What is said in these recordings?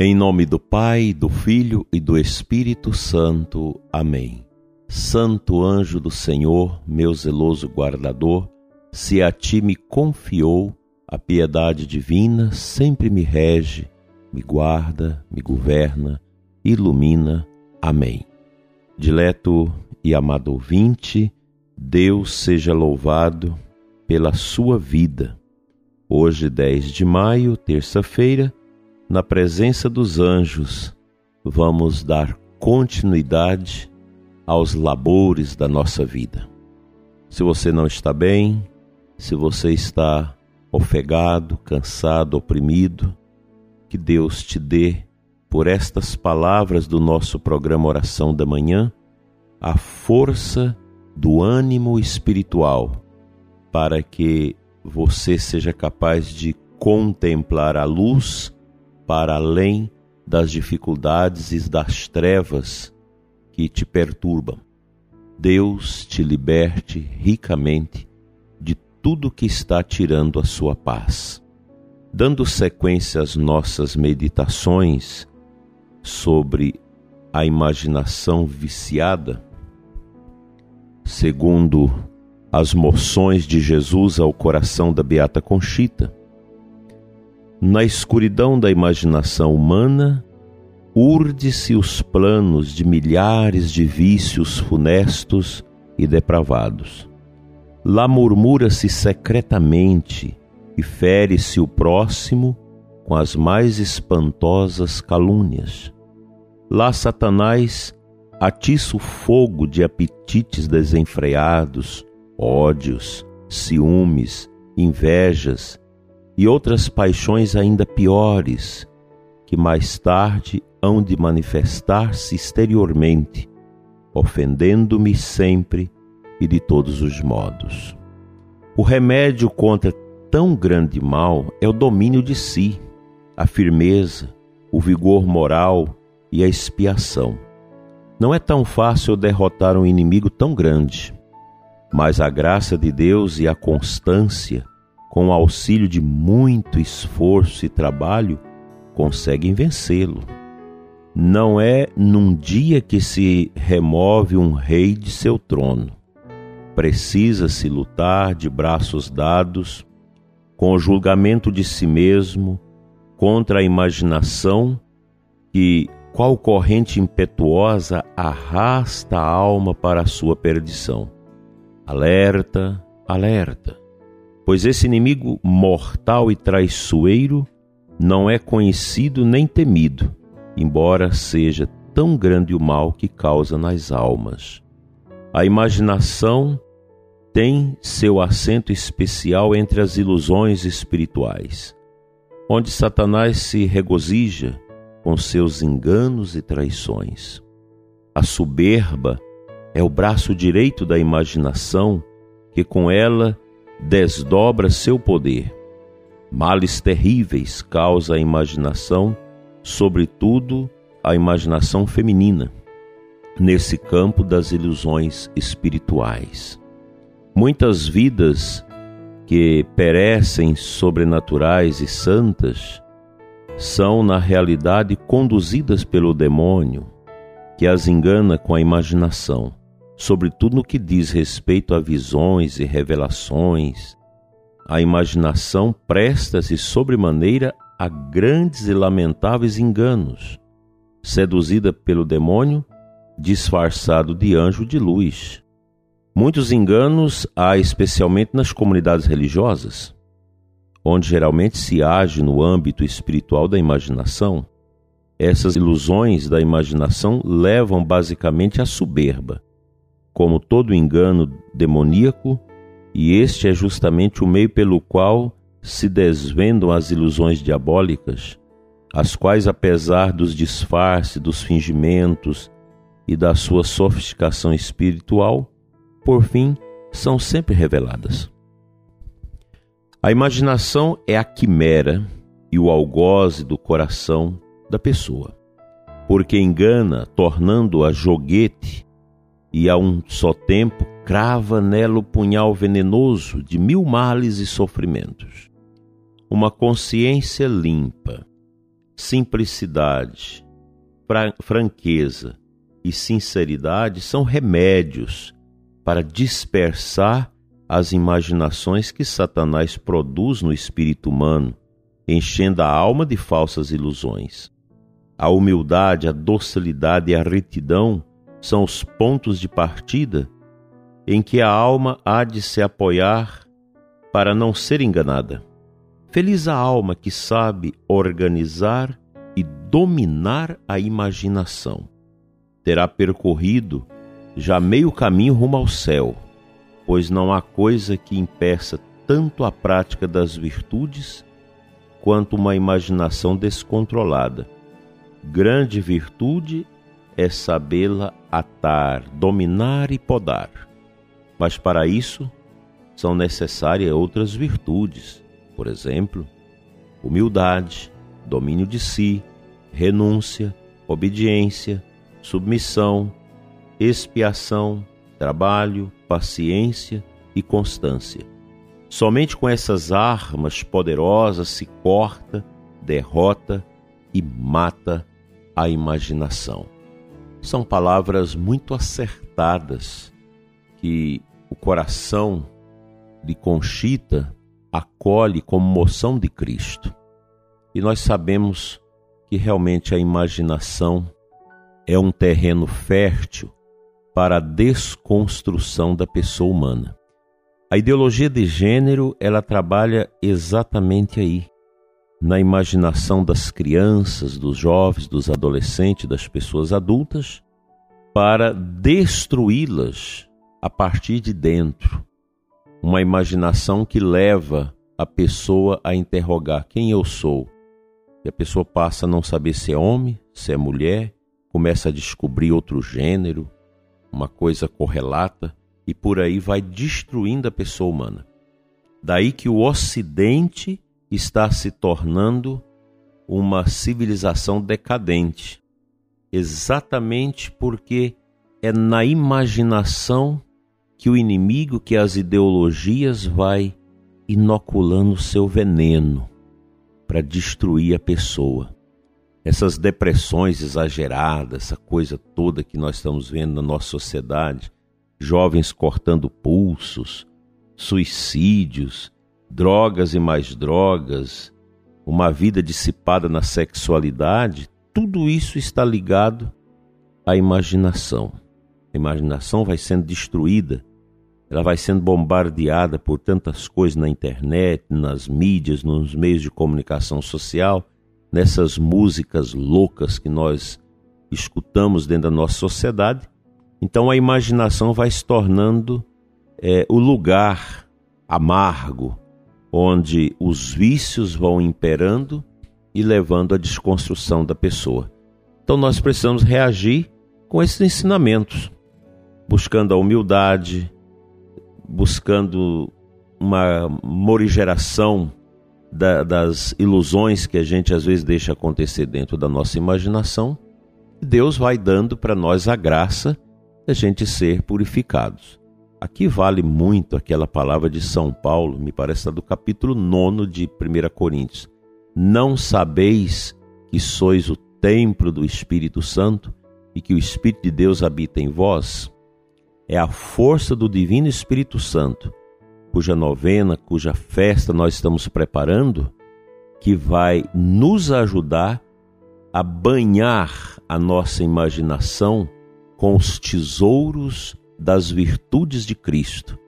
Em nome do Pai, do Filho e do Espírito Santo. Amém. Santo anjo do Senhor, meu zeloso guardador, se a ti me confiou a piedade divina, sempre me rege, me guarda, me governa, ilumina. Amém. Dileto e amado ouvinte, Deus seja louvado pela sua vida. Hoje, 10 de maio, terça-feira, na presença dos anjos, vamos dar continuidade aos labores da nossa vida. Se você não está bem, se você está ofegado, cansado, oprimido, que Deus te dê, por estas palavras do nosso programa Oração da Manhã, a força do ânimo espiritual para que você seja capaz de contemplar a luz para além das dificuldades e das trevas que te perturbam. Deus te liberte ricamente de tudo que está tirando a sua paz. Dando sequência às nossas meditações sobre a imaginação viciada, segundo as moções de Jesus ao coração da Beata Conchita, na escuridão da imaginação humana, urde-se os planos de milhares de vícios funestos e depravados. Lá murmura-se secretamente e fere-se o próximo com as mais espantosas calúnias. Lá Satanás atiça o fogo de apetites desenfreados, ódios, ciúmes, invejas e outras paixões ainda piores, que mais tarde hão de manifestar-se exteriormente, ofendendo-me sempre e de todos os modos. O remédio contra tão grande mal é o domínio de si, a firmeza, o vigor moral e a expiação. Não é tão fácil derrotar um inimigo tão grande, mas a graça de Deus e a constância com o auxílio de muito esforço e trabalho, conseguem vencê-lo. Não é num dia que se remove um rei de seu trono. Precisa-se lutar de braços dados, com o julgamento de si mesmo, contra a imaginação que, qual corrente impetuosa, arrasta a alma para a sua perdição. Alerta, alerta pois esse inimigo mortal e traiçoeiro não é conhecido nem temido, embora seja tão grande o mal que causa nas almas. A imaginação tem seu assento especial entre as ilusões espirituais, onde Satanás se regozija com seus enganos e traições. A soberba é o braço direito da imaginação que com ela desdobra seu poder. Males terríveis causa a imaginação, sobretudo a imaginação feminina, nesse campo das ilusões espirituais. Muitas vidas que perecem sobrenaturais e santas são, na realidade, conduzidas pelo demônio, que as engana com a imaginação sobretudo no que diz respeito a visões e revelações. A imaginação presta-se sobremaneira a grandes e lamentáveis enganos, seduzida pelo demônio, disfarçado de anjo de luz. Muitos enganos há especialmente nas comunidades religiosas, onde geralmente se age no âmbito espiritual da imaginação. Essas ilusões da imaginação levam basicamente à soberba, como todo engano demoníaco, e este é justamente o meio pelo qual se desvendam as ilusões diabólicas, as quais, apesar dos disfarces, dos fingimentos e da sua sofisticação espiritual, por fim, são sempre reveladas. A imaginação é a quimera e o algoze do coração da pessoa, porque engana, tornando-a joguete e a um só tempo crava nela o punhal venenoso de mil males e sofrimentos. Uma consciência limpa, simplicidade, franqueza e sinceridade são remédios para dispersar as imaginações que Satanás produz no espírito humano, enchendo a alma de falsas ilusões. A humildade, a docilidade e a retidão são os pontos de partida em que a alma há de se apoiar para não ser enganada. Feliz a alma que sabe organizar e dominar a imaginação. Terá percorrido já meio caminho rumo ao céu, pois não há coisa que impeça tanto a prática das virtudes quanto uma imaginação descontrolada. Grande virtude é sabê-la atar, dominar e podar. Mas para isso são necessárias outras virtudes por exemplo, humildade, domínio de si, renúncia, obediência, submissão, expiação, trabalho, paciência e constância. Somente com essas armas poderosas se corta, derrota e mata a imaginação. São palavras muito acertadas que o coração de Conchita acolhe como moção de Cristo. E nós sabemos que realmente a imaginação é um terreno fértil para a desconstrução da pessoa humana. A ideologia de gênero, ela trabalha exatamente aí, na imaginação das crianças, dos jovens, dos adolescentes, das pessoas adultas, para destruí-las a partir de dentro, uma imaginação que leva a pessoa a interrogar quem eu sou. E a pessoa passa a não saber se é homem, se é mulher, começa a descobrir outro gênero, uma coisa correlata, e por aí vai destruindo a pessoa humana. Daí que o Ocidente está se tornando uma civilização decadente, exatamente porque é na imaginação que o inimigo, que as ideologias vai inoculando seu veneno para destruir a pessoa. Essas depressões exageradas, essa coisa toda que nós estamos vendo na nossa sociedade, jovens cortando pulsos, suicídios, drogas e mais drogas, uma vida dissipada na sexualidade, tudo isso está ligado à imaginação. A imaginação vai sendo destruída ela vai sendo bombardeada por tantas coisas na internet, nas mídias, nos meios de comunicação social, nessas músicas loucas que nós escutamos dentro da nossa sociedade. Então a imaginação vai se tornando é, o lugar amargo onde os vícios vão imperando e levando à desconstrução da pessoa. Então nós precisamos reagir com esses ensinamentos, buscando a humildade, buscando uma morigeração da, das ilusões que a gente às vezes deixa acontecer dentro da nossa imaginação, Deus vai dando para nós a graça de a gente ser purificados. Aqui vale muito aquela palavra de São Paulo, me parece do capítulo 9 de 1 Coríntios. Não sabeis que sois o templo do Espírito Santo e que o Espírito de Deus habita em vós? é a força do Divino Espírito Santo, cuja novena, cuja festa nós estamos preparando, que vai nos ajudar a banhar a nossa imaginação com os tesouros das virtudes de Cristo.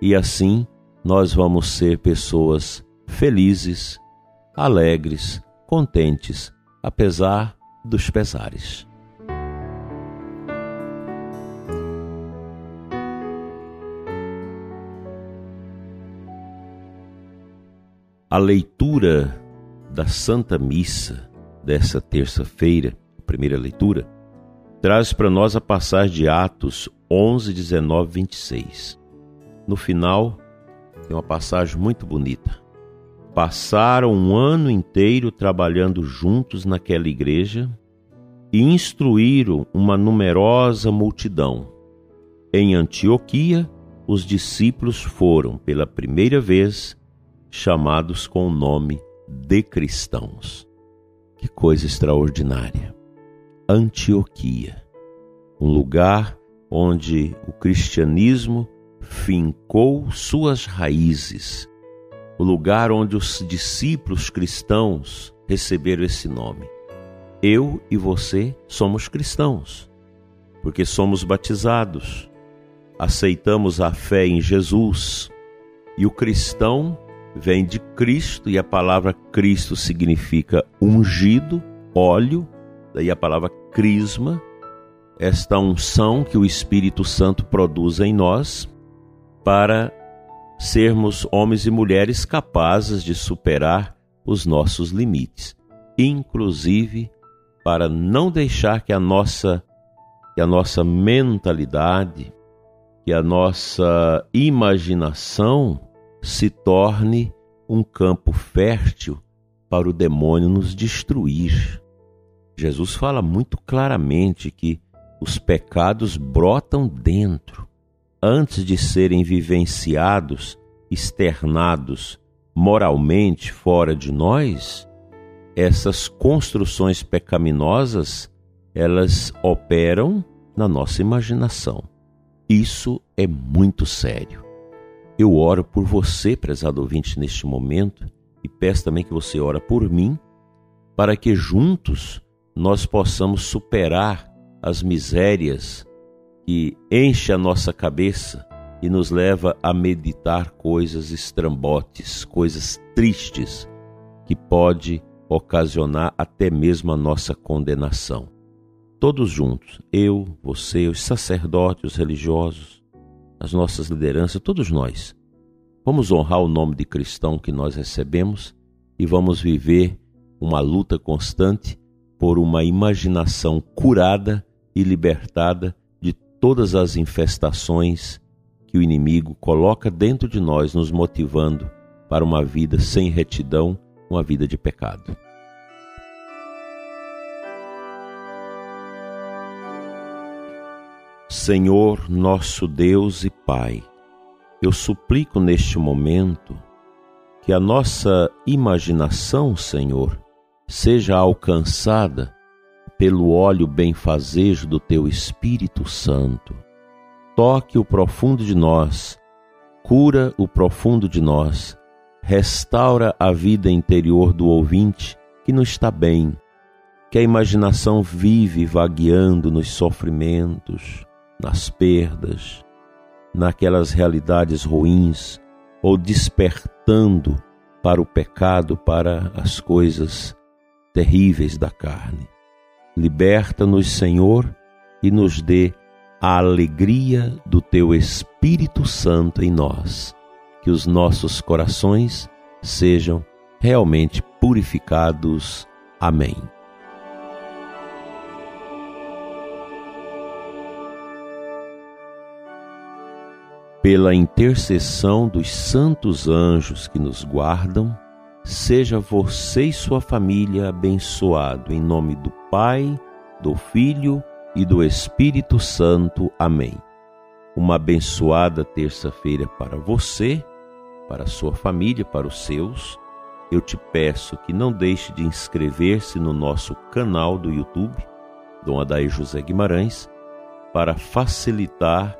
E assim nós vamos ser pessoas felizes, alegres, contentes, apesar dos pesares. A leitura da Santa Missa dessa terça-feira, a primeira leitura, traz para nós a passagem de Atos 11, 19, 26. No final, tem uma passagem muito bonita. Passaram um ano inteiro trabalhando juntos naquela igreja e instruíram uma numerosa multidão. Em Antioquia, os discípulos foram, pela primeira vez, chamados com o nome de cristãos. Que coisa extraordinária! Antioquia, um lugar onde o cristianismo fincou suas raízes, o lugar onde os discípulos cristãos receberam esse nome. Eu e você somos cristãos, porque somos batizados, aceitamos a fé em Jesus, e o cristão vem de Cristo, e a palavra Cristo significa ungido, óleo, daí a palavra crisma, esta unção que o Espírito Santo produz em nós para sermos homens e mulheres capazes de superar os nossos limites, inclusive para não deixar que a nossa que a nossa mentalidade, que a nossa imaginação se torne um campo fértil para o demônio nos destruir. Jesus fala muito claramente que os pecados brotam dentro, antes de serem vivenciados, externados moralmente fora de nós, essas construções pecaminosas, elas operam na nossa imaginação. Isso é muito sério. Eu oro por você, prezado ouvinte, neste momento, e peço também que você ora por mim, para que juntos nós possamos superar as misérias que enche a nossa cabeça e nos leva a meditar coisas estrambotes, coisas tristes, que pode ocasionar até mesmo a nossa condenação. Todos juntos, eu, você, os sacerdotes, os religiosos, as nossas lideranças, todos nós. Vamos honrar o nome de cristão que nós recebemos e vamos viver uma luta constante por uma imaginação curada e libertada de todas as infestações que o inimigo coloca dentro de nós, nos motivando para uma vida sem retidão, uma vida de pecado. Senhor, nosso Deus e Pai, eu suplico neste momento que a nossa imaginação, Senhor, seja alcançada pelo óleo benfazejo do teu Espírito Santo. Toque o profundo de nós, cura o profundo de nós, restaura a vida interior do ouvinte que não está bem, que a imaginação vive vagueando nos sofrimentos, nas perdas, naquelas realidades ruins, ou despertando para o pecado, para as coisas terríveis da carne. Liberta-nos, Senhor, e nos dê a alegria do Teu Espírito Santo em nós, que os nossos corações sejam realmente purificados. Amém. pela intercessão dos santos anjos que nos guardam, seja você e sua família abençoado em nome do Pai, do Filho e do Espírito Santo. Amém. Uma abençoada terça-feira para você, para sua família, para os seus. Eu te peço que não deixe de inscrever-se no nosso canal do YouTube, Dom Adair José Guimarães, para facilitar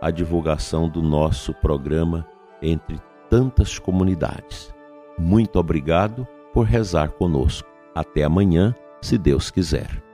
a divulgação do nosso programa entre tantas comunidades. Muito obrigado por rezar conosco. Até amanhã, se Deus quiser.